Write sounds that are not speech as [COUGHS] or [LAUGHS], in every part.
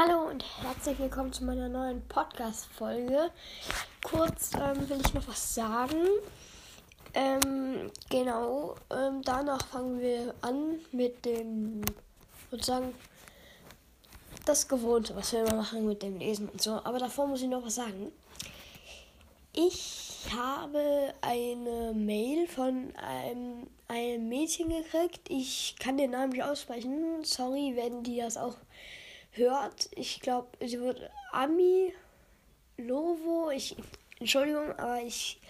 Hallo und herzlich willkommen zu meiner neuen Podcast-Folge. Kurz ähm, will ich noch was sagen. Ähm, genau, ähm, danach fangen wir an mit dem, sozusagen, das Gewohnte, was wir immer machen mit dem Lesen und so. Aber davor muss ich noch was sagen. Ich habe eine Mail von einem, einem Mädchen gekriegt. Ich kann den Namen nicht aussprechen. Sorry, wenn die das auch hört. Ich glaube, sie wird Ami Lovo. Ich, Entschuldigung, aber ich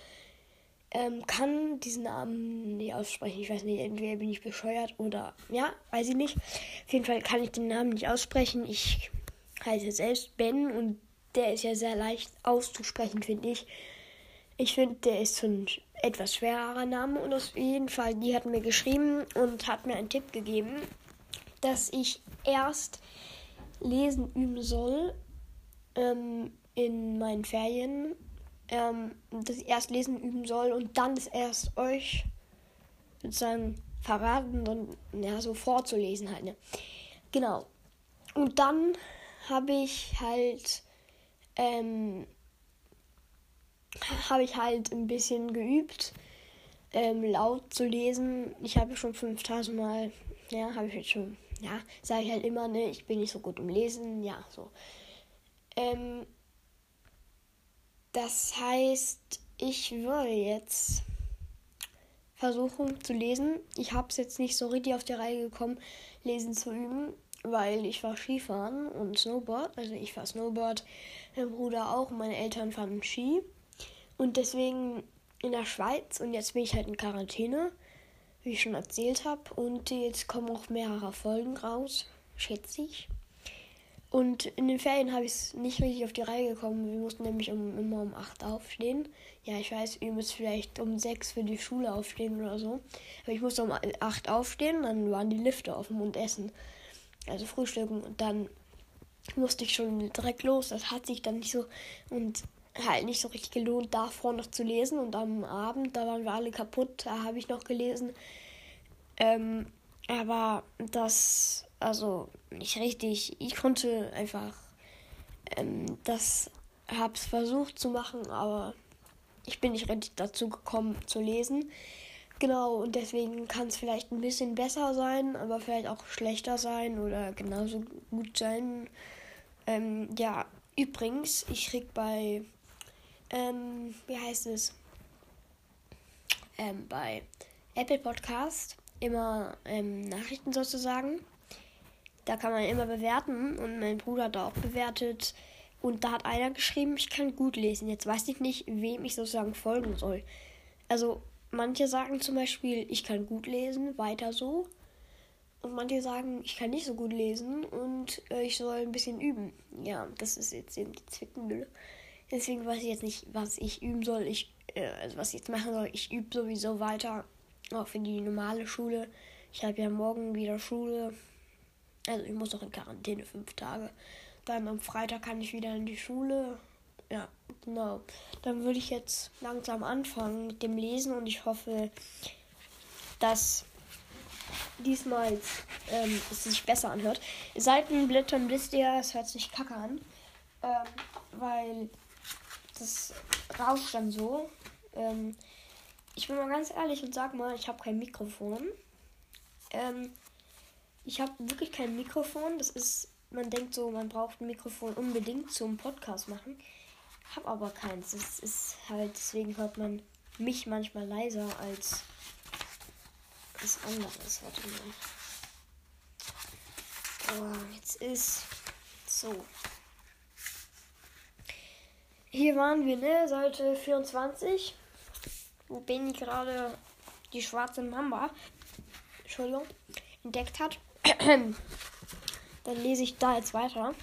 ähm, kann diesen Namen nicht aussprechen. Ich weiß nicht, entweder bin ich bescheuert oder ja, weiß ich nicht. Auf jeden Fall kann ich den Namen nicht aussprechen. Ich heiße selbst Ben und der ist ja sehr leicht auszusprechen, finde ich. Ich finde, der ist so ein etwas schwerer Name und auf jeden Fall, die hat mir geschrieben und hat mir einen Tipp gegeben, dass ich erst lesen üben soll ähm, in meinen Ferien. Ähm, ich erst lesen üben soll und dann es erst euch sozusagen verraten und ja, so vorzulesen halt. Ne? Genau. Und dann habe ich halt ähm, habe ich halt ein bisschen geübt, ähm, laut zu lesen. Ich habe schon 5000 Mal, ja, habe ich jetzt schon ja, sage ich halt immer, ne, ich bin nicht so gut im Lesen, ja, so. Ähm, das heißt, ich würde jetzt versuchen zu lesen. Ich habe es jetzt nicht so richtig auf die Reihe gekommen, lesen zu üben, weil ich war Skifahren und Snowboard. Also ich war Snowboard, mein Bruder auch, meine Eltern fahren Ski. Und deswegen in der Schweiz und jetzt bin ich halt in Quarantäne wie ich schon erzählt habe. Und jetzt kommen auch mehrere Folgen raus, schätze ich. Und in den Ferien habe ich es nicht richtig auf die Reihe gekommen. Wir mussten nämlich um, immer um 8 aufstehen. Ja, ich weiß, ihr müsst vielleicht um 6 für die Schule aufstehen oder so. Aber ich musste um 8 aufstehen, dann waren die Lifte offen und essen. Also frühstücken. Und dann musste ich schon direkt los. Das hat sich dann nicht so. Und halt nicht so richtig gelohnt, davor noch zu lesen. Und am Abend, da waren wir alle kaputt, da habe ich noch gelesen. Ähm, aber das, also nicht richtig. Ich konnte einfach ähm, das, hab's versucht zu machen, aber ich bin nicht richtig dazu gekommen zu lesen. Genau, und deswegen kann es vielleicht ein bisschen besser sein, aber vielleicht auch schlechter sein oder genauso gut sein. Ähm, ja, übrigens, ich krieg bei ähm, wie heißt es, ähm, bei Apple Podcast immer ähm, Nachrichten sozusagen. Da kann man immer bewerten und mein Bruder hat da auch bewertet. Und da hat einer geschrieben, ich kann gut lesen. Jetzt weiß ich nicht, wem ich sozusagen folgen soll. Also manche sagen zum Beispiel, ich kann gut lesen, weiter so. Und manche sagen, ich kann nicht so gut lesen und äh, ich soll ein bisschen üben. Ja, das ist jetzt eben die Zwickmühle. Deswegen weiß ich jetzt nicht, was ich üben soll. Ich, äh, also was ich jetzt machen soll. Ich übe sowieso weiter, auch für die normale Schule. Ich habe ja morgen wieder Schule. Also ich muss noch in Quarantäne fünf Tage. Dann am Freitag kann ich wieder in die Schule. Ja, genau. Dann würde ich jetzt langsam anfangen mit dem Lesen und ich hoffe, dass diesmal ähm, es sich besser anhört. Seitenblättern wisst ihr, es hört sich kacke an. Ähm, weil das rauscht dann so. Ähm, ich bin mal ganz ehrlich und sag mal, ich habe kein Mikrofon. Ähm, ich habe wirklich kein Mikrofon. Das ist, man denkt so, man braucht ein Mikrofon unbedingt zum Podcast machen. Hab aber keins. Das ist halt, deswegen hört man mich manchmal leiser als das andere. Warte mal. Oh, jetzt ist so. Hier waren wir, ne? Seite 24. Wo Benny gerade die schwarze Mamba, Entschuldigung, entdeckt hat. [CLEARS THROAT] Dann lese ich da jetzt weiter.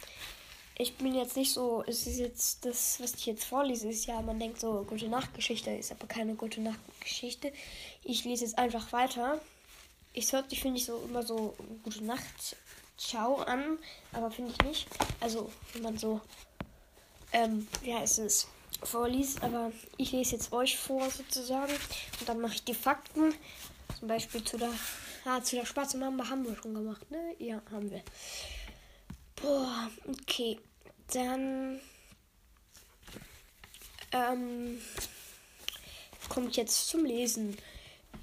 Ich bin jetzt nicht so, es ist jetzt das, was ich jetzt vorlese, ist ja, man denkt so, gute Nachtgeschichte ist aber keine gute Nachtgeschichte. Ich lese jetzt einfach weiter. Ich hört sich, finde ich, so immer so gute Nacht, ciao an, aber finde ich nicht. Also, wenn man so ähm, heißt es, vorliest. Aber ich lese jetzt euch vor sozusagen. Und dann mache ich die Fakten. Zum Beispiel zu der, ah, zu der schwarzen Mamba haben wir schon gemacht, ne? Ja, haben wir. Boah, Okay, dann ähm, kommt jetzt zum Lesen.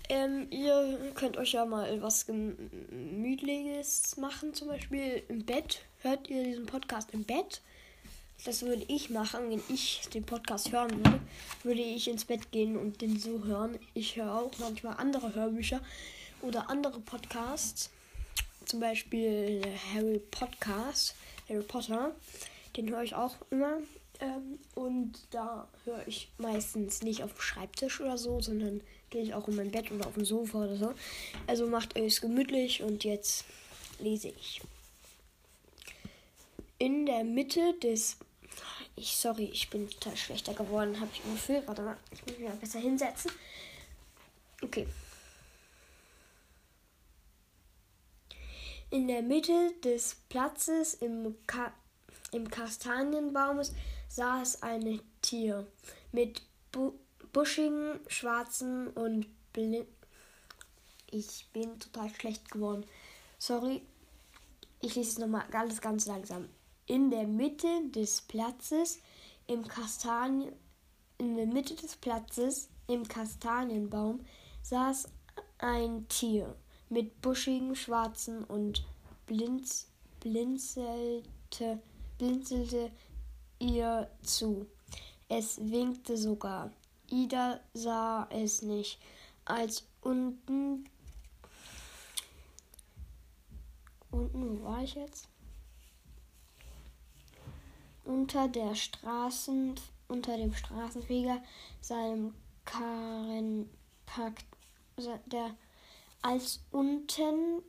Ähm, ihr könnt euch ja mal was Gemütliches machen, zum Beispiel im Bett. Hört ihr diesen Podcast im Bett? Das würde ich machen, wenn ich den Podcast hören würde. Würde ich ins Bett gehen und den so hören. Ich höre auch manchmal andere Hörbücher oder andere Podcasts. Zum Beispiel Harry Podcast, Harry Potter. Den höre ich auch immer. Ähm, und da höre ich meistens nicht auf dem Schreibtisch oder so, sondern gehe ich auch in mein Bett oder auf dem Sofa oder so. Also macht euch gemütlich und jetzt lese ich. In der Mitte des ich, sorry, ich bin total schlechter geworden, habe ich ein Gefühl. Warte mal, ich muss mich mal besser hinsetzen. Okay. In der Mitte des Platzes im, Ka im Kastanienbaumes saß ein Tier mit bu buschigen, schwarzen und blind. Ich bin total schlecht geworden. Sorry. Ich lese es nochmal ganz, ganz langsam. In der Mitte des Platzes im Kastanien in der Mitte des Platzes im Kastanienbaum saß ein Tier mit buschigen schwarzen und blinz, blinzelte, blinzelte ihr zu. Es winkte sogar. Ida sah es nicht, als unten. Unten, wo war ich jetzt? Unter der Straßen, unter dem Straßenfeger seinem Karren packt, der als unten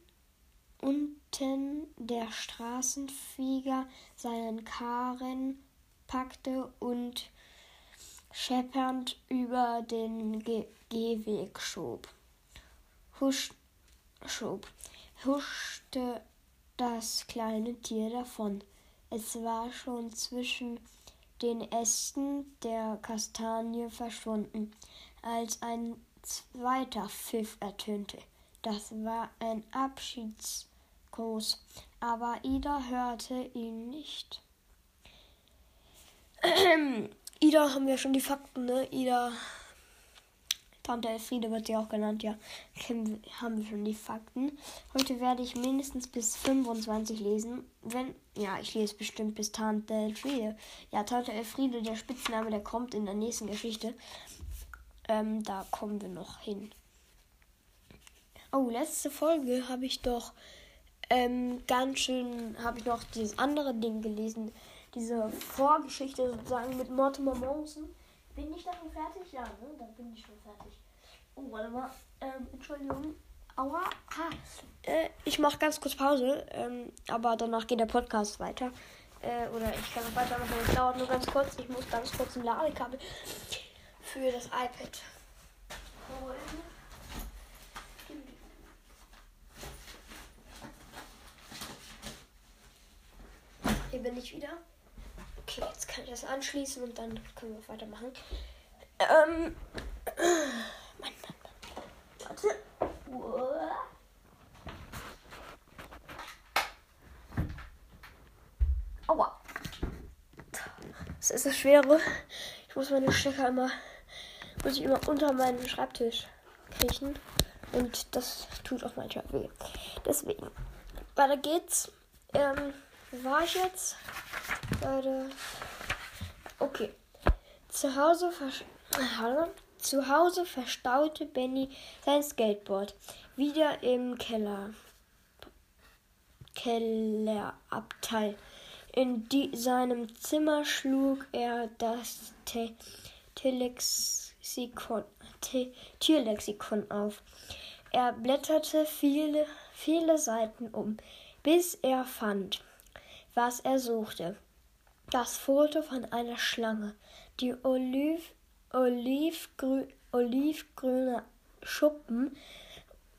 unten der Straßenfeger seinen Karren packte und scheppernd über den Ge Gehweg schob. Husch, schob, huschte das kleine Tier davon. Es war schon zwischen den Ästen der Kastanie verschwunden, als ein zweiter Pfiff ertönte. Das war ein Abschiedsgruß, aber Ida hörte ihn nicht. [CLEARS THROAT] Ida haben wir schon die Fakten, ne? Ida Tante Elfriede wird sie auch genannt, ja. Haben wir schon die Fakten. Heute werde ich mindestens bis 25 lesen. Wenn, ja, ich lese bestimmt bis Tante Elfriede. Ja, Tante Elfriede, der Spitzname, der kommt in der nächsten Geschichte. Ähm, da kommen wir noch hin. Oh, letzte Folge habe ich doch ähm, ganz schön, habe ich noch dieses andere Ding gelesen. Diese Vorgeschichte sozusagen mit Mortimer Monson. Bin ich davon fertig? Ja, ne? Dann bin ich schon fertig. Oh, warte mal. Ähm, Entschuldigung. Aua. Ha. Äh, ich mache ganz kurz Pause. Ähm, aber danach geht der Podcast weiter. Äh, oder ich kann noch weitermachen. Es dauert nur ganz kurz. Ich muss ganz kurz ein Ladekabel für das iPad holen. Hier bin ich wieder. Okay, jetzt kann ich das anschließen und dann können wir weitermachen. Ähm. Mann, Mann, Mann. Warte. Aua. Das ist das Schwere. Ich muss meine Stecker immer, muss ich immer unter meinen Schreibtisch kriechen. Und das tut auch manchmal weh. Deswegen. Weiter geht's. Ähm, war ich jetzt? Leute. Okay. Zu Hause, [CLEARS THROAT] Zu Hause verstaute Benny sein Skateboard. Wieder im Keller. Kellerabteil. In die, seinem Zimmer schlug er das Te Telexikon, Te Tierlexikon auf. Er blätterte viele, viele Seiten um, bis er fand was er suchte. Das Foto von einer Schlange, die oliv, olivgrü, olivgrüne Schuppen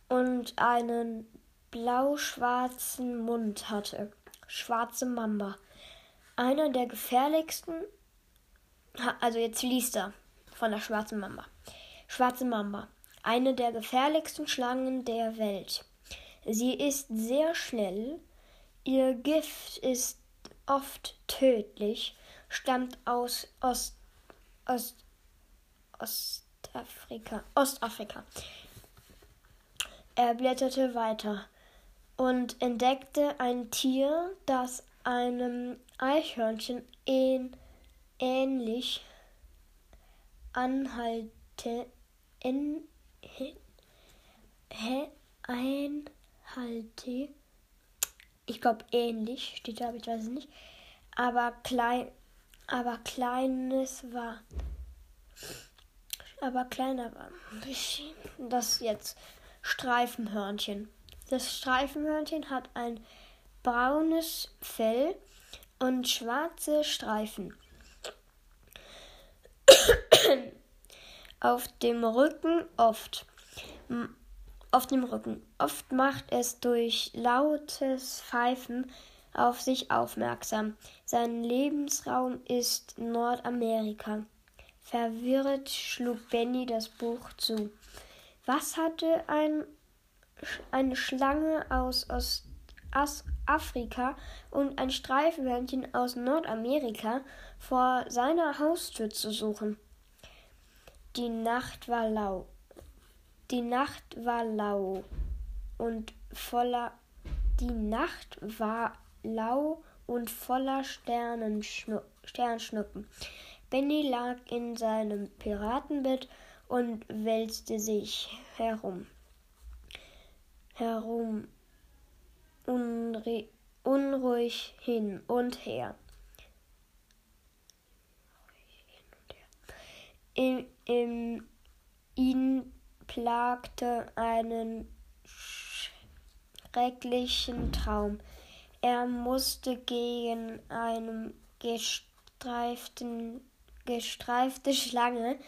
und einen blau-schwarzen Mund hatte. Schwarze Mamba. Einer der gefährlichsten. Also jetzt liest er von der schwarzen Mamba. Schwarze Mamba. Eine der gefährlichsten Schlangen der Welt. Sie ist sehr schnell, Ihr Gift ist oft tödlich, stammt aus Ost, Ost, Ostafrika. Ostafrika. Er blätterte weiter und entdeckte ein Tier, das einem Eichhörnchen ähnlich anhalte, in, he, einhalte, ich glaube ähnlich, steht da, aber ich weiß es nicht, aber klein, aber kleines war, aber kleiner war, das jetzt Streifenhörnchen. Das Streifenhörnchen hat ein braunes Fell und schwarze Streifen. [COUGHS] Auf dem Rücken oft. Auf dem Rücken. Oft macht es durch lautes Pfeifen auf sich aufmerksam. Sein Lebensraum ist Nordamerika. Verwirrt schlug Benny das Buch zu. Was hatte ein, eine Schlange aus Ostafrika und ein Streifenhörnchen aus Nordamerika vor seiner Haustür zu suchen? Die Nacht war lau. Die Nacht war lau und voller die Nacht war lau und voller Sternschnuppen. Benny lag in seinem Piratenbett und wälzte sich herum. Herum, unri unruhig hin und her. Im, im, ihn plagte einen schrecklichen Traum. Er musste gegen eine gestreifte Schlange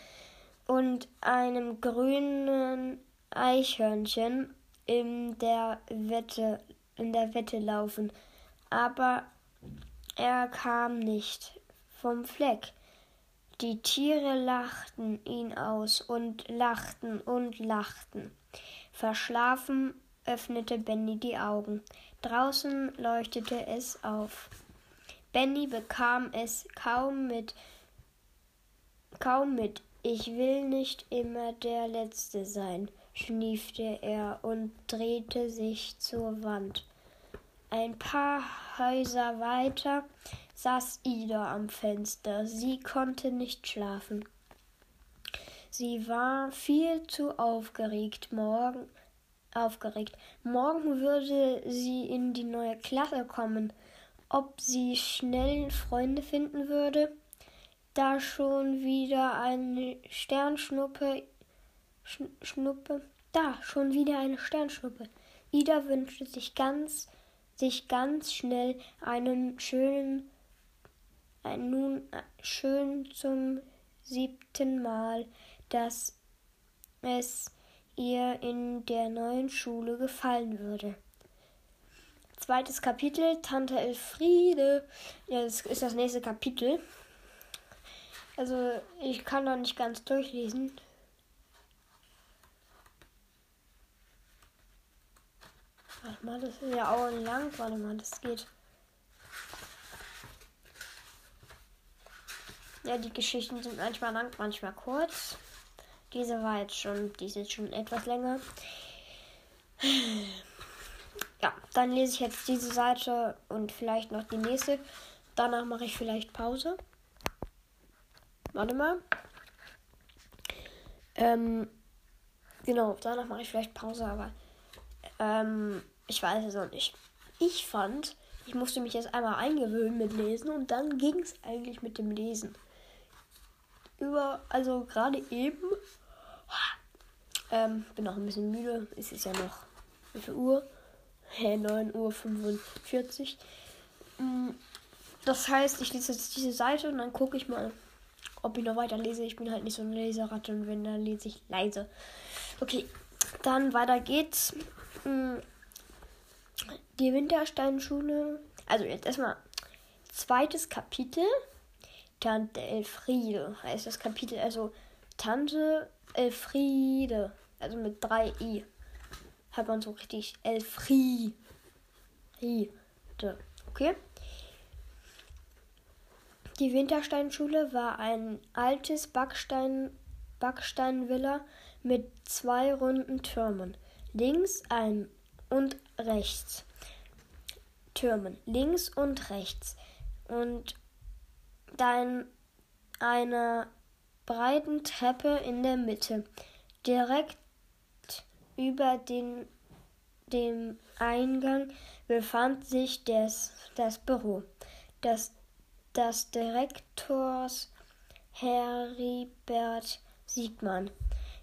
und einem grünen Eichhörnchen in der Wette, in der Wette laufen, aber er kam nicht vom Fleck. Die Tiere lachten ihn aus und lachten und lachten. Verschlafen öffnete Benny die Augen. Draußen leuchtete es auf. Benny bekam es kaum mit kaum mit ich will nicht immer der Letzte sein, schniefte er und drehte sich zur Wand. Ein paar Häuser weiter saß Ida am Fenster. Sie konnte nicht schlafen. Sie war viel zu aufgeregt. Morgen aufgeregt. Morgen würde sie in die neue Klasse kommen. Ob sie schnell Freunde finden würde? da schon wieder eine Sternschnuppe. Sch Schnuppe. Da, schon wieder eine Sternschnuppe. Ida wünschte sich ganz, sich ganz schnell einen schönen, nun äh, schön zum siebten Mal, dass es ihr in der neuen Schule gefallen würde. Zweites Kapitel, Tante Elfriede. Ja, das ist das nächste Kapitel. Also ich kann da nicht ganz durchlesen. Warte mal, das ist ja auch lang. Warte mal, das geht. Ja, die Geschichten sind manchmal lang, manchmal kurz. Diese war jetzt schon, die ist jetzt schon etwas länger. Ja, dann lese ich jetzt diese Seite und vielleicht noch die nächste. Danach mache ich vielleicht Pause. Warte mal. Ähm, genau, danach mache ich vielleicht Pause, aber ähm, ich weiß es noch nicht. Ich fand, ich musste mich jetzt einmal eingewöhnen mit Lesen und dann ging es eigentlich mit dem Lesen. Über, also gerade eben, ähm, bin noch ein bisschen müde. Es ist ja noch, wie viel Uhr? Hä, 9 Uhr 45. Mm, das heißt, ich lese jetzt diese Seite und dann gucke ich mal, ob ich noch weiter lese. Ich bin halt nicht so eine Leseratte und wenn, dann lese ich leise. Okay, dann weiter geht's. Hm. Die Wintersteinschule. Also jetzt erstmal zweites Kapitel. Tante Elfriede heißt das Kapitel. Also Tante Elfriede. Also mit drei I. Hat man so richtig Elfriede. Okay. Die Wintersteinschule war ein altes Backstein, Backsteinvilla mit zwei runden Türmen. Links ein und rechts. Türmen. Links und rechts. Und dann eine breiten Treppe in der Mitte. Direkt über den, dem Eingang befand sich des, das Büro des, des Direktors Heribert Siegmann.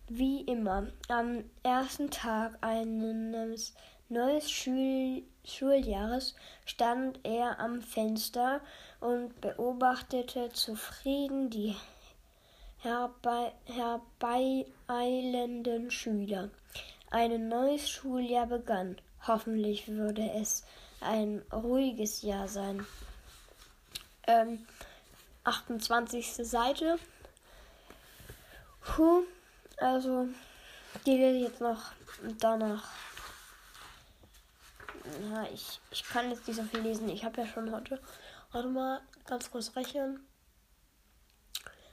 Wie immer, am ersten Tag eines neuen Schul Schuljahres stand er am Fenster und beobachtete zufrieden die herbei herbeieilenden Schüler. Ein neues Schuljahr begann. Hoffentlich würde es ein ruhiges Jahr sein. Ähm, 28. Seite. Puh, also die lese ich jetzt noch danach. Ja, ich, ich kann jetzt nicht so viel lesen. Ich habe ja schon heute. Warte mal, ganz kurz rechnen.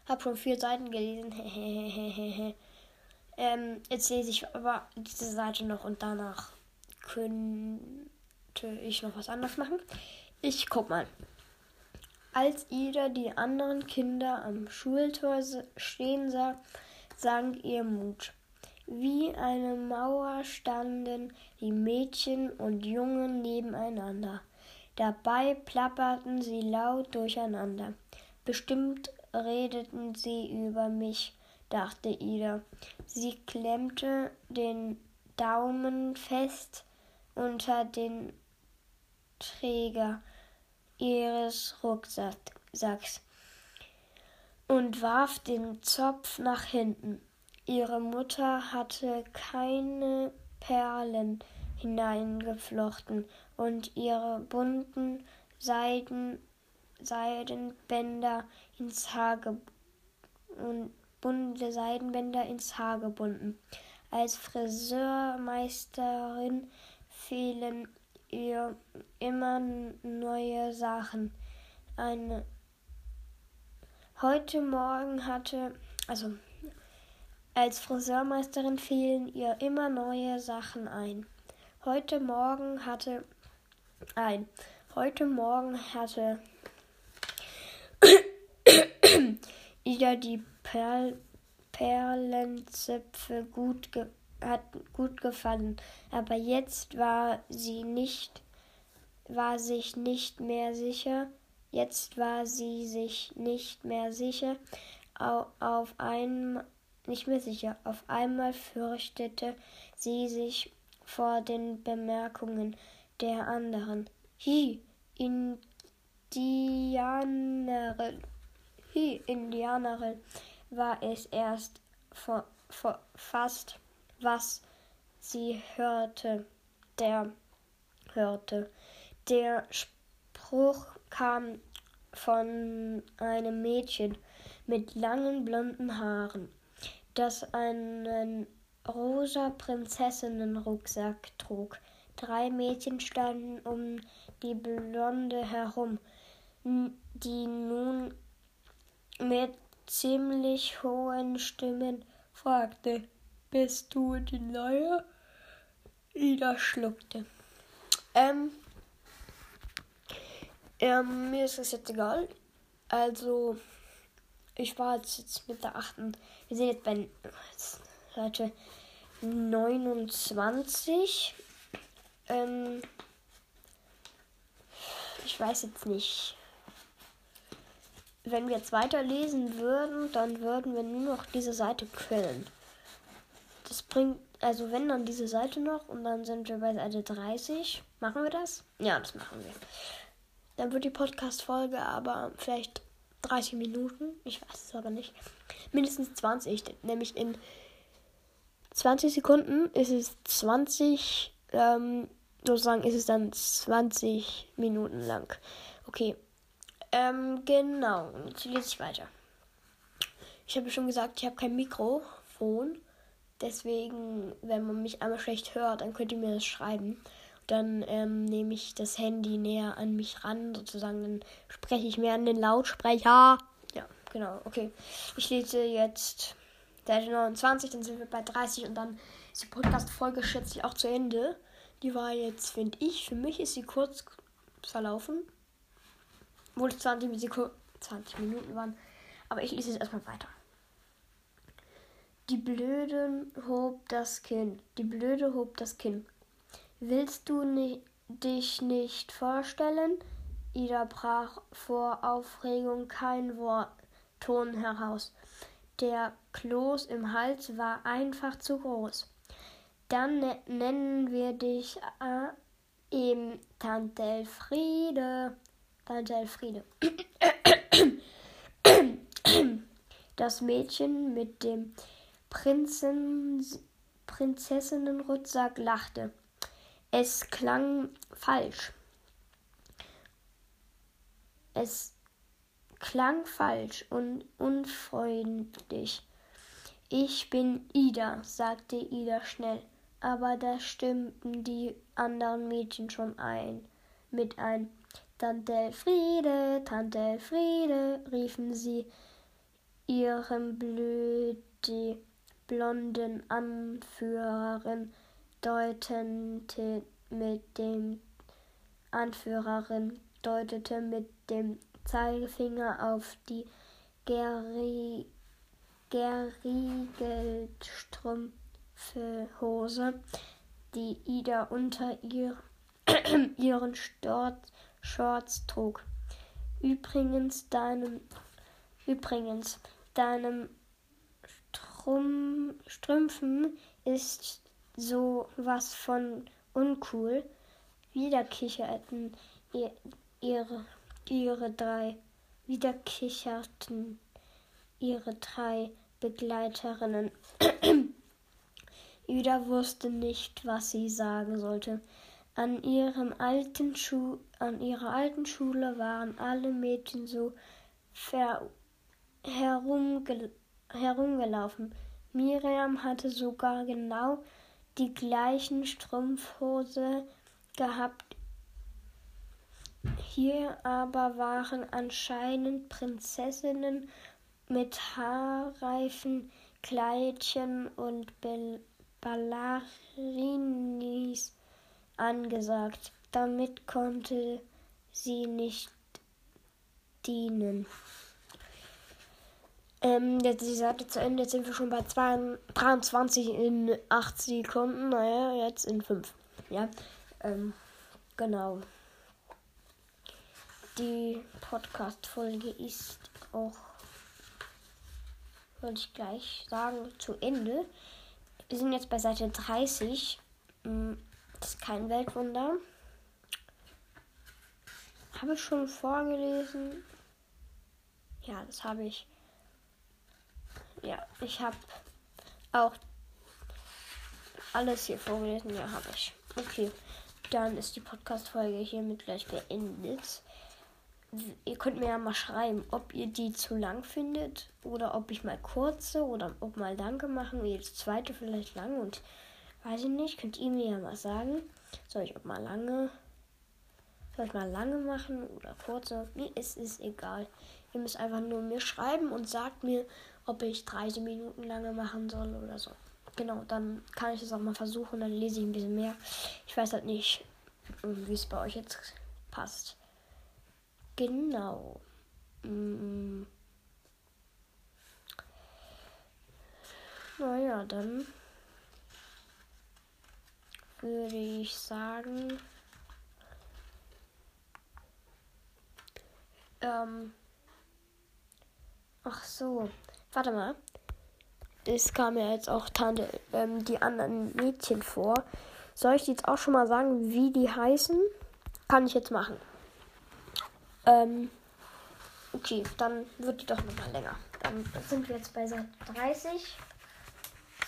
Hab schon vier Seiten gelesen. [LAUGHS] ähm, jetzt lese ich aber diese Seite noch und danach könnte ich noch was anderes machen. Ich guck mal. Als Ida die anderen Kinder am Schultor stehen sah, sank ihr Mut. Wie eine Mauer standen die Mädchen und Jungen nebeneinander. Dabei plapperten sie laut durcheinander. Bestimmt redeten sie über mich, dachte Ida. Sie klemmte den Daumen fest unter den Träger ihres Rucksacks und warf den Zopf nach hinten. Ihre Mutter hatte keine Perlen hineingeflochten und ihre bunten Seiden, Seidenbänder ins Haar und bunte Seidenbänder ins Haar gebunden. Als Friseurmeisterin fehlen ihr immer neue Sachen. Eine heute Morgen hatte, also als Friseurmeisterin fielen ihr immer neue Sachen ein. Heute Morgen hatte ein. Heute Morgen hatte [COUGHS] ihr die Perl, Perlenzöpfe gut, ge, hat gut gefallen, aber jetzt war sie nicht, war sich nicht mehr sicher. Jetzt war sie sich nicht mehr sicher. Auf, auf einmal nicht mehr sicher. Auf einmal fürchtete sie sich vor den Bemerkungen der anderen. Hi, Indianerin. Hi, Indianerin war es erst vor, vor, fast, was sie hörte. Der hörte. Der Spruch kam von einem Mädchen mit langen blonden Haaren das einen rosa Prinzessinnenrucksack trug. Drei Mädchen standen um die Blonde herum, die nun mit ziemlich hohen Stimmen fragte: Bist du die Neue? Ida schluckte. Ähm, ähm, mir ist das jetzt egal. Also, ich war jetzt mit der achten. Wir sind jetzt bei Seite 29. Ähm, ich weiß jetzt nicht. Wenn wir jetzt weiterlesen würden, dann würden wir nur noch diese Seite quellen. Das bringt, also wenn dann diese Seite noch und dann sind wir bei Seite 30. Machen wir das? Ja, das machen wir. Dann wird die Podcast-Folge aber vielleicht 30 Minuten. Ich weiß es aber nicht. Mindestens 20. Nämlich in 20 Sekunden ist es 20, ähm, sozusagen ist es dann 20 Minuten lang. Okay. Ähm, genau. Jetzt lese ich weiter. Ich habe schon gesagt, ich habe kein Mikrofon. Deswegen, wenn man mich einmal schlecht hört, dann könnt ihr mir das schreiben. Dann ähm, nehme ich das Handy näher an mich ran, sozusagen, dann spreche ich mehr an den Lautsprecher. Ja, genau, okay. Ich lese jetzt Seite 29, dann sind wir bei 30 und dann ist die Podcast-Folge schätze auch zu Ende. Die war jetzt, finde ich, für mich ist sie kurz verlaufen. Obwohl es 20, 20 Minuten waren. Aber ich lese jetzt erstmal weiter. Die Blöden hob das Kinn. Die Blöde hob das Kinn. Willst du ni dich nicht vorstellen? Ida brach vor Aufregung kein Wort, Ton heraus. Der Kloß im Hals war einfach zu groß. Dann ne nennen wir dich äh, eben Tante Elfriede. Tante Elfriede. Das Mädchen mit dem Prinzen Prinzessinnenrucksack lachte. Es klang falsch. Es klang falsch und unfreundlich. Ich bin Ida, sagte Ida schnell, aber da stimmten die anderen Mädchen schon ein, mit ein. Tante Elfriede, Tante Elfriede, riefen sie ihrem blöde blonden Anführerin deutete mit dem Anführerin deutete mit dem Zeigefinger auf die geri Geriegelstrümpfhose, die Ida unter ihr, [CLEARS THROAT] ihren Shorts, Shorts trug. Übrigens, deinem, übrigens, deinem Strum, Strümpfen ist so was von uncool. Wieder kicherten ihr, ihre ihre drei, wieder kicherten ihre drei Begleiterinnen. [CLEARS THROAT] Ida wusste nicht, was sie sagen sollte. An, ihrem alten Schu an ihrer alten Schule waren alle Mädchen so herumge herumgelaufen. Miriam hatte sogar genau die gleichen Strumpfhose gehabt hier aber waren anscheinend Prinzessinnen mit haarreifen Kleidchen und Ballerinis angesagt. Damit konnte sie nicht dienen. Ähm, jetzt ist die Seite zu Ende. Jetzt sind wir schon bei 23 in 8 Sekunden. Naja, jetzt in 5. Ja, ähm, genau die Podcast-Folge ist auch, würde ich gleich sagen, zu Ende. Wir sind jetzt bei Seite 30. Hm, das ist kein Weltwunder. Habe ich schon vorgelesen? Ja, das habe ich. Ja, ich habe auch alles hier vorgelesen. Ja, habe ich. Okay, dann ist die Podcast-Folge hiermit gleich beendet ihr könnt mir ja mal schreiben, ob ihr die zu lang findet oder ob ich mal kurze oder ob mal lange machen, das zweite vielleicht lang und weiß ich nicht, könnt ihr mir ja mal sagen. Soll ich auch mal lange, soll ich mal lange machen oder kurze? Mir ist es egal. Ihr müsst einfach nur mir schreiben und sagt mir, ob ich 30 Minuten lange machen soll oder so. Genau, dann kann ich es auch mal versuchen, dann lese ich ein bisschen mehr. Ich weiß halt nicht, wie es bei euch jetzt passt. Genau. Mm. Naja, dann würde ich sagen, ähm, ach so, warte mal. Es kam ja jetzt auch Tante, ähm, die anderen Mädchen vor. Soll ich jetzt auch schon mal sagen, wie die heißen? Kann ich jetzt machen. Ähm, okay, dann wird die doch nochmal länger. Dann sind wir jetzt bei Seite 30.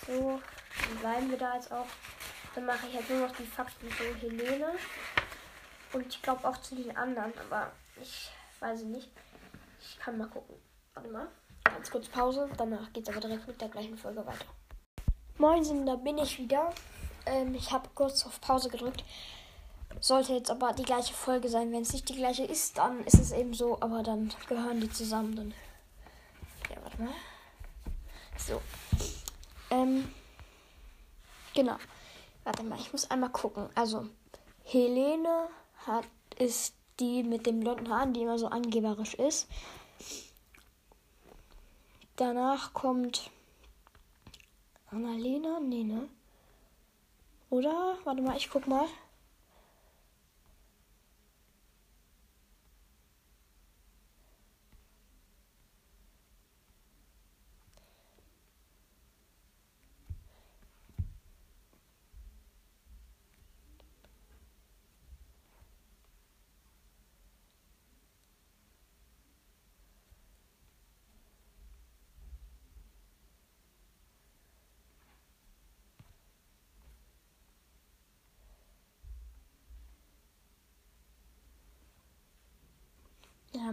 So, dann bleiben wir da jetzt auch. Dann mache ich jetzt nur noch die Fakten zu Helene. Und ich glaube auch zu den anderen, aber ich weiß nicht. Ich kann mal gucken. Warte mal. Ganz kurz Pause. Danach geht es aber direkt mit der gleichen Folge weiter. Moin, da bin ich wieder. Ähm, ich habe kurz auf Pause gedrückt, Sollte jetzt aber die gleiche Folge sein. Wenn es nicht die gleiche ist, dann ist es eben so, aber dann gehören die zusammen. Dann. Ja, warte mal. So. Ähm. Genau. Warte mal, ich muss einmal gucken. Also, Helene hat, ist die mit den blonden Haaren, die immer so angeberisch ist. Danach kommt Annalena? Nee, ne? Oder? Warte mal, ich guck mal.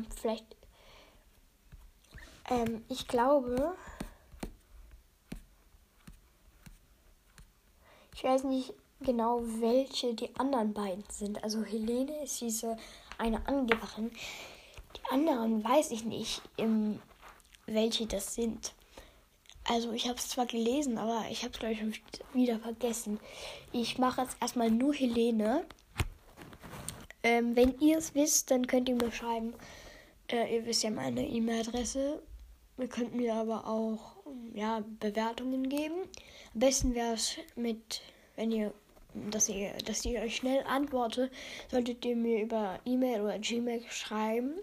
Ja, vielleicht. Ähm, ich glaube. Ich weiß nicht genau, welche die anderen beiden sind. Also Helene ist diese eine Angeberin. Die anderen weiß ich nicht, im, welche das sind. Also ich habe es zwar gelesen, aber ich habe es glaube ich wieder vergessen. Ich mache jetzt erstmal nur Helene. Ähm, wenn ihr es wisst, dann könnt ihr mir schreiben. Äh, ihr wisst ja meine E-Mail-Adresse. Ihr könnt mir aber auch ja, Bewertungen geben. Am besten wäre es mit, wenn ihr, dass ihr, dass ihr euch schnell antwortet, solltet ihr mir über E-Mail oder Gmail schreiben.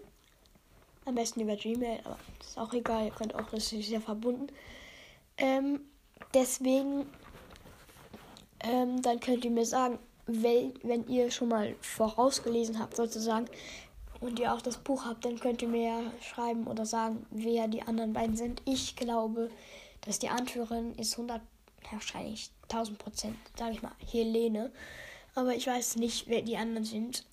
Am besten über Gmail, aber ist auch egal, ihr könnt auch, das ist ja verbunden. Ähm, deswegen, ähm, dann könnt ihr mir sagen, wenn ihr schon mal vorausgelesen habt, sozusagen, und ihr auch das Buch habt, dann könnt ihr mir ja schreiben oder sagen, wer die anderen beiden sind. Ich glaube, dass die Anführerin ist 100, wahrscheinlich 1000 Prozent, sage ich mal, Helene. Aber ich weiß nicht, wer die anderen sind.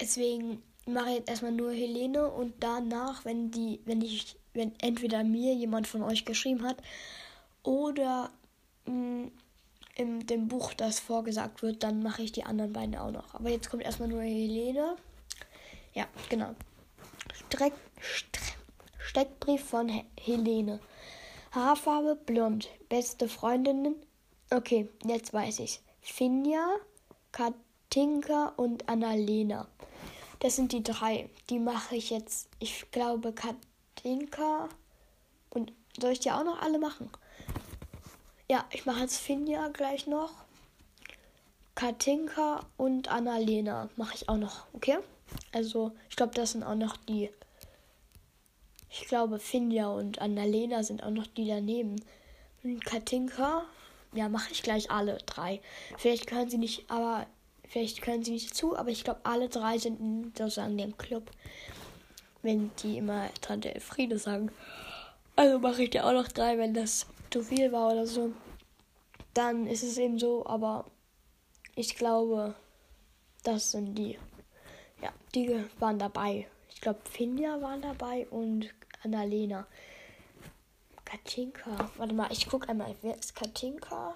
Deswegen mache ich jetzt erstmal nur Helene und danach, wenn die, wenn ich, wenn entweder mir jemand von euch geschrieben hat oder mh, mm, in dem Buch das vorgesagt wird, dann mache ich die anderen beiden auch noch. Aber jetzt kommt erstmal nur Helene. Ja, genau. Streck, Streck, Steckbrief von He Helene. Haarfarbe blond. Beste Freundinnen. Okay, jetzt weiß ich's. Finja, Katinka und Annalena. Das sind die drei. Die mache ich jetzt. Ich glaube Katinka. Und soll ich die auch noch alle machen? Ja, ich mache jetzt Finja gleich noch. Katinka und Annalena mache ich auch noch, okay? Also, ich glaube, das sind auch noch die. Ich glaube, Finja und Annalena sind auch noch die daneben. Und Katinka, ja, mache ich gleich alle drei. Vielleicht können sie nicht, aber vielleicht können sie nicht zu, aber ich glaube, alle drei sind in sozusagen dem Club. Wenn die immer Tante Elfriede sagen. Also mache ich dir auch noch drei, wenn das zu viel war oder so. Dann ist es eben so, aber ich glaube, das sind die. Ja, die waren dabei. Ich glaube, Finja waren dabei und Annalena. Katinka. Warte mal, ich gucke einmal. Wer ist Katinka?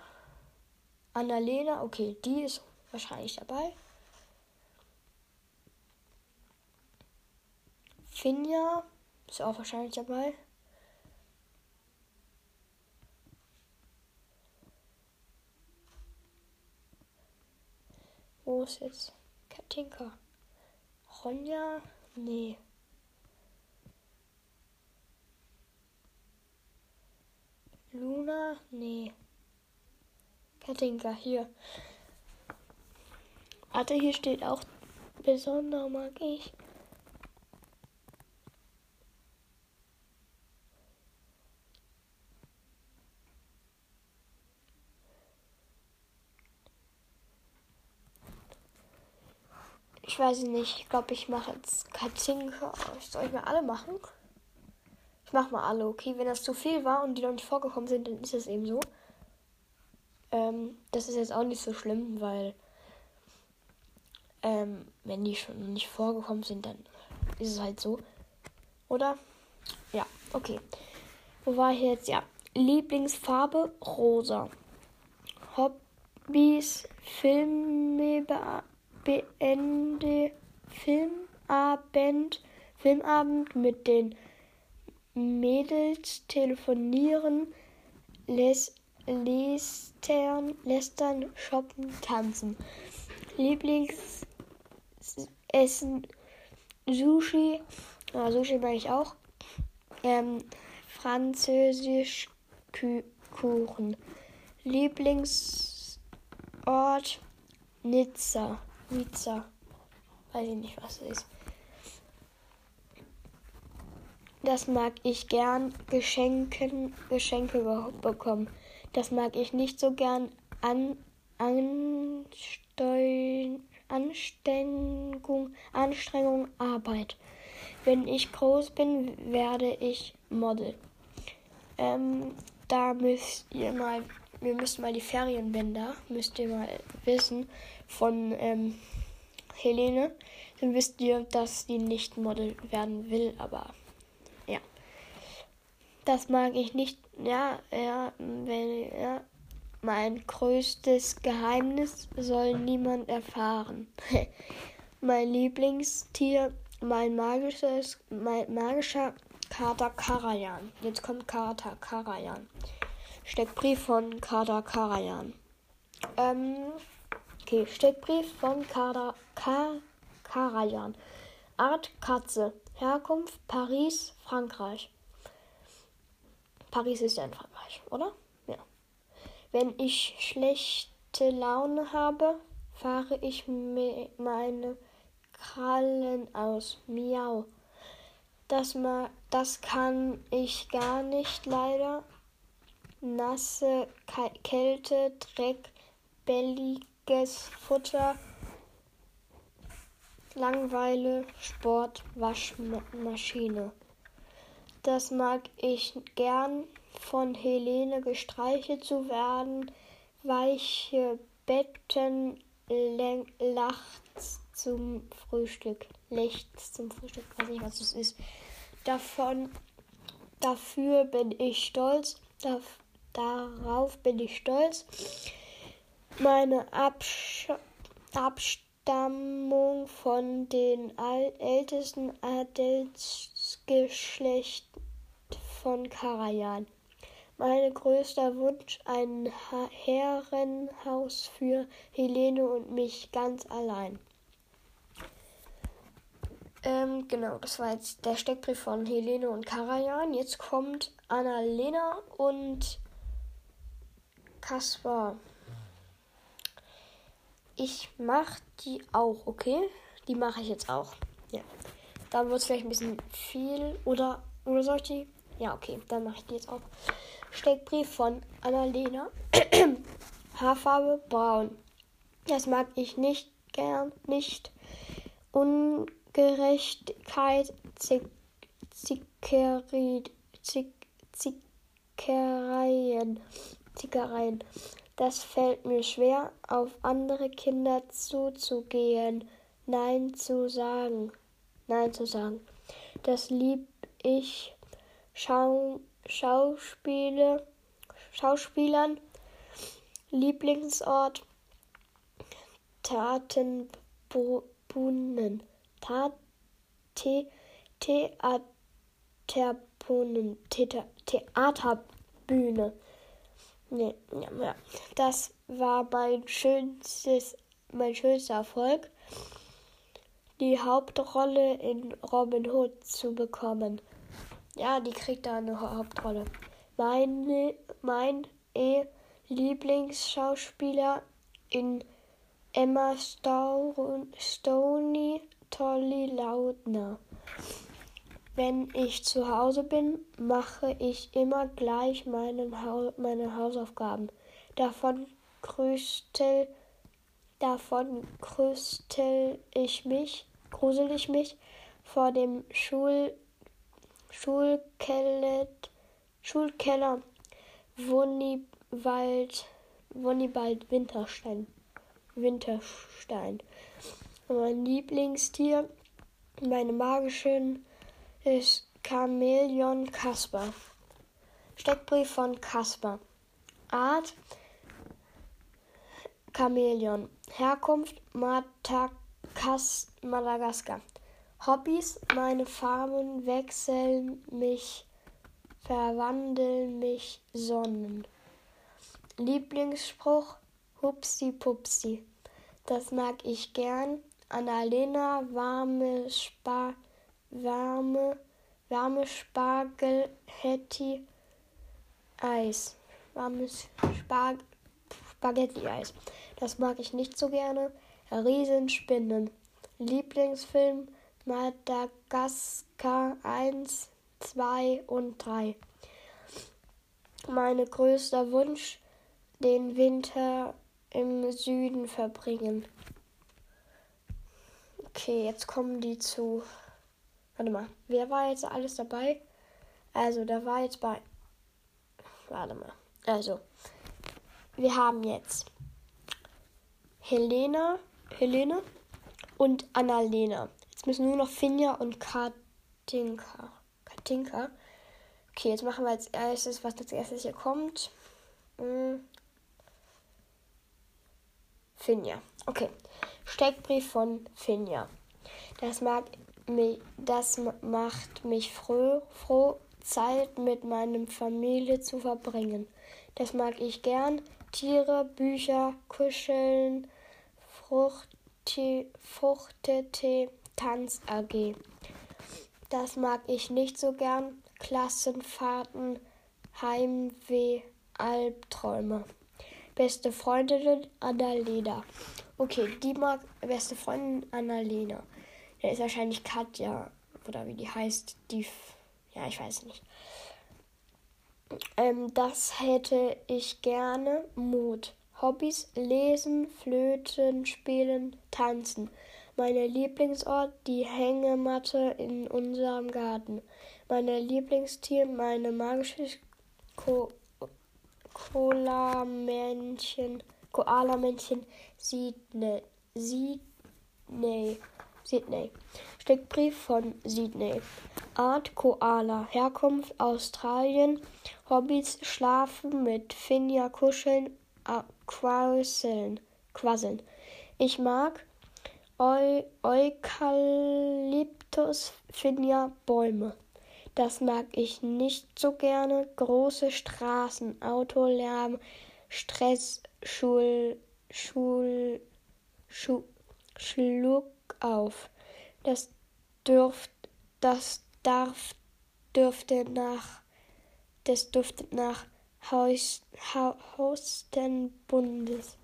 Annalena. Okay, die ist wahrscheinlich dabei. Finja ist auch wahrscheinlich dabei. Wo ist jetzt Katinka? Ronja? Nee. Luna? Nee. Katinka, hier. Warte, hier steht auch besonder mag ich. Ich weiß nicht. Ich glaube, ich mache jetzt Katinka. Soll ich mal alle machen? Ich mache mal alle, okay? Wenn das zu viel war und die noch nicht vorgekommen sind, dann ist es eben so. Ähm, das ist jetzt auch nicht so schlimm, weil ähm, wenn die schon nicht vorgekommen sind, dann ist es halt so. Oder? Ja, okay. Wo war ich jetzt? Ja. Lieblingsfarbe rosa. Hobbys, Filme beende Filmabend, Filmabend mit den Mädels, telefonieren, lästern, lästern, shoppen, tanzen. Lieblingsessen Sushi, ja, Sushi mag ich auch. Ähm, Französisch Kuchen. Lieblingsort Nizza. Nizza. Weiß ich nicht, was es ist. Das mag ich gern Geschenken, Geschenke bekommen. Das mag ich nicht so gern an, ansteuern. Anstrengung, Anstrengung, Arbeit. Wenn ich groß bin, werde ich Model. Ähm, da müsst ihr mal, wir müssen mal die Ferienbänder, müsst ihr mal wissen, von ähm, Helene. Dann wisst ihr, dass die nicht Model werden will, aber ja. Das mag ich nicht. Ja, ja, wenn, ja, mein größtes Geheimnis soll niemand erfahren. [LAUGHS] mein Lieblingstier, mein magisches, mein magischer Kater Karajan. Jetzt kommt Kater Karajan. Steckbrief von Kater Karajan. Ähm, okay, Steckbrief von Kater Ka Karajan. Art Katze. Herkunft Paris, Frankreich. Paris ist ja in Frankreich, oder? Wenn ich schlechte Laune habe, fahre ich meine Krallen aus. Miau. Das, ma das kann ich gar nicht leider. Nasse Kälte, Dreck, belliges Futter, Langweile, Sport, Waschmaschine. Das mag ich gern von Helene gestreichelt zu werden, weiche Betten, lachts zum Frühstück, Lichts zum Frühstück, weiß nicht, was das ist. Davon, dafür bin ich stolz, da, darauf bin ich stolz. Meine Absch Abstammung von den ältesten Adelsgeschlecht von Karajan. Mein größter Wunsch ein Herrenhaus für Helene und mich ganz allein. Ähm, genau, das war jetzt der Steckbrief von Helene und Karajan. Jetzt kommt Annalena und Kaspar. Ich mach die auch, okay? Die mache ich jetzt auch. Ja. Dann wird es vielleicht ein bisschen viel. Oder, oder soll ich die? Ja, okay, dann mache ich die jetzt auch. Steckbrief von Annalena. [CLEARS THROAT] Haarfarbe braun. Das mag ich nicht gern, nicht. Ungerechtigkeit, Zick, Zickereien, Zickereien. Das fällt mir schwer, auf andere Kinder zuzugehen, Nein zu sagen. Nein zu sagen. Das lieb ich. Schau Schauspiele, Schauspielern, Lieblingsort, Tatenbunnen, Theaterbühne, Theaterbühne. Nee, ja, ja. Das war mein schönstes, mein schönster Erfolg, die Hauptrolle in Robin Hood zu bekommen. Ja, die kriegt da eine Hauptrolle. Meine, mein e Lieblingsschauspieler in Emma Stone, Stoney Tolly Lautner. Wenn ich zu Hause bin, mache ich immer gleich meinen ha meine Hausaufgaben. Davon grüßte, davon grüßte ich mich, grusel ich mich vor dem Schul Schulkeller, Schulkeller Wonnibald, Wonnibald Winterstein. Winterstein. Mein Lieblingstier, meine magischen, ist Chamäleon Kasper. Steckbrief von Kasper. Art Chamäleon. Herkunft Matakas, Madagaskar. Hobbys, meine Farben wechseln mich, verwandeln mich Sonnen. Lieblingsspruch, Hupsi Pupsi. Das mag ich gern. Annalena, warme Spa, warme, warme Spargel, Hetty, Eis. Warmes Spag Spaghetti-Eis. Das mag ich nicht so gerne. Riesenspinnen. Lieblingsfilm Madagaskar 1, 2 und 3. Mein größter Wunsch, den Winter im Süden verbringen. Okay, jetzt kommen die zu. Warte mal, wer war jetzt alles dabei? Also, da war jetzt bei. Warte mal. Also, wir haben jetzt Helena, Helene und Annalena. Jetzt müssen nur noch Finja und Katinka. Katinka. Okay, jetzt machen wir als erstes, was als erstes hier kommt. Hm. Finja. Okay. Steckbrief von Finja. Das mag das macht mich froh, froh, Zeit mit meinem Familie zu verbringen. Das mag ich gern. Tiere, Bücher, Kuscheln, Fruchttee, Fruchtetee, Tanz AG. Das mag ich nicht so gern. Klassenfahrten, Heimweh, Albträume. Beste Freundin Annalena. Okay, die mag beste Freundin Annalena. Der ist wahrscheinlich Katja oder wie die heißt. Die, ja, ich weiß nicht. Ähm, das hätte ich gerne. Mut. Hobbys: Lesen, Flöten, Spielen, Tanzen. Meine Lieblingsort: die Hängematte in unserem Garten. Meine Lieblingstier: meine magische Ko Koala-Männchen. Koala-Männchen Sydney. Sydney. Sydney. Steckbrief von Sydney. Art Koala. Herkunft Australien. Hobbys Schlafen mit Finja kuscheln, quasseln. quasseln. Ich mag Eu Eukalyptus Finja Bäume. Das mag ich nicht so gerne. Große Straßen, Autolärm, Stress, Schul, Schul, Schul, Schluck auf. Das dürft, das darf, dürfte nach, das dürfte nach Haus, ha, Hustenbundes,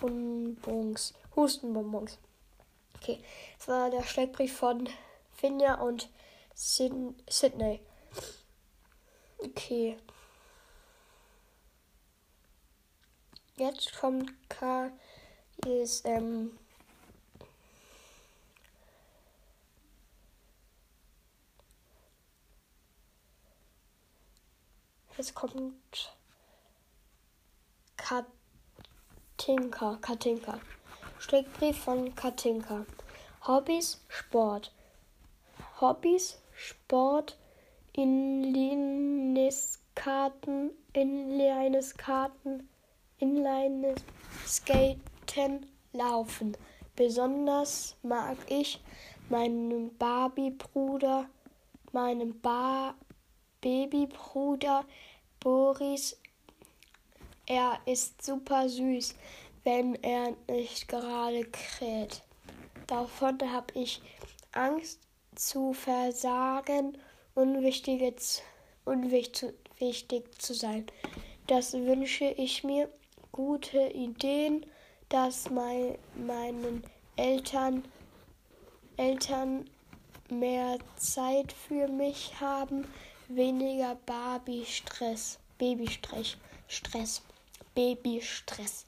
Bonbons, Hustenbonbons. Okay, das war der Steckbrief von Finja und Sydney. Okay. Jetzt kommt K. Ist, ähm, Jetzt kommt Katinka. Katinka. Steckbrief von Katinka. Hobbys, Sport. Hobbys, Sport, Inlineskarten, Inlineskarten, Inlineskaten, Laufen. Besonders mag ich meinen Barbie-Bruder, meinen ba Babybruder Boris. Er ist super süß, wenn er nicht gerade kräht. Davon habe ich Angst zu versagen, unwichtig, unwichtig zu sein. Das wünsche ich mir. Gute Ideen, dass mein, meinen Eltern, Eltern mehr Zeit für mich haben, weniger Barbie-Stress, Babystress, Stress, Babystress.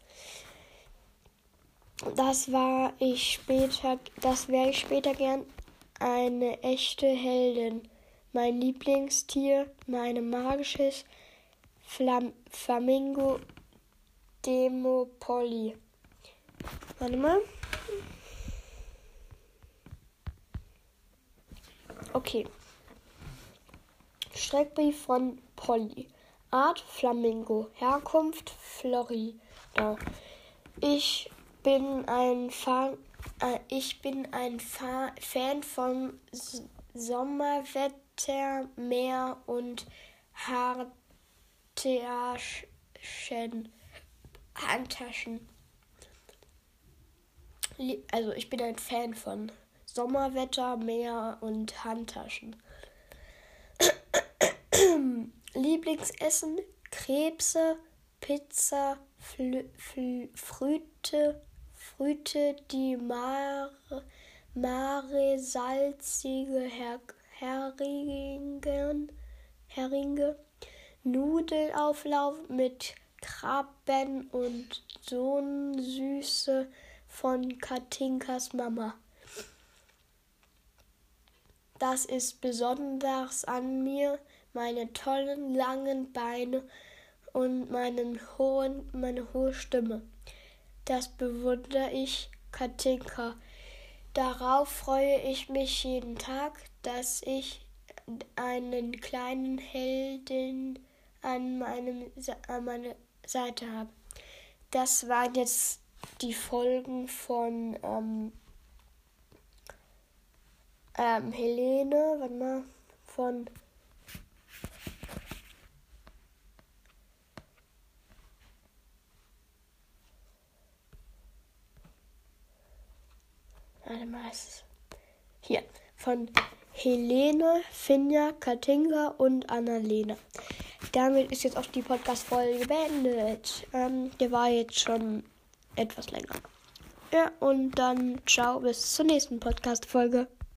Das war ich später, das wäre ich später gern eine echte Heldin. Mein Lieblingstier, meine magisches Flam Flamingo Demopolly. Warte mal. Okay. Streckbrief von Polly. Art Flamingo. Herkunft Florida. Ich bin ein Fan, äh, ich bin ein Fa Fan von S Sommerwetter, Meer und Handtaschen. Handtaschen. Also ich bin ein Fan von Sommerwetter, Meer und Handtaschen. Lieblingsessen: Krebse, Pizza, Fl Fl Früte, Früte, die Mare, Mare salzige Her Heringen, Heringe, Nudelauflauf mit Krabben und Sohnsüße von Katinkas Mama. Das ist besonders an mir, meine tollen langen Beine und meinen hohen, meine hohe Stimme. Das bewundere ich, Katinka. Darauf freue ich mich jeden Tag, dass ich einen kleinen Helden an, meinem, an meiner Seite habe. Das waren jetzt die Folgen von ähm, ähm, Helene, warte mal, von Warte mal, ist hier von Helene, Finja, Katinka und Annalena. Damit ist jetzt auch die Podcast-Folge beendet. Ähm, der war jetzt schon etwas länger. Ja, und dann ciao, bis zur nächsten Podcast-Folge.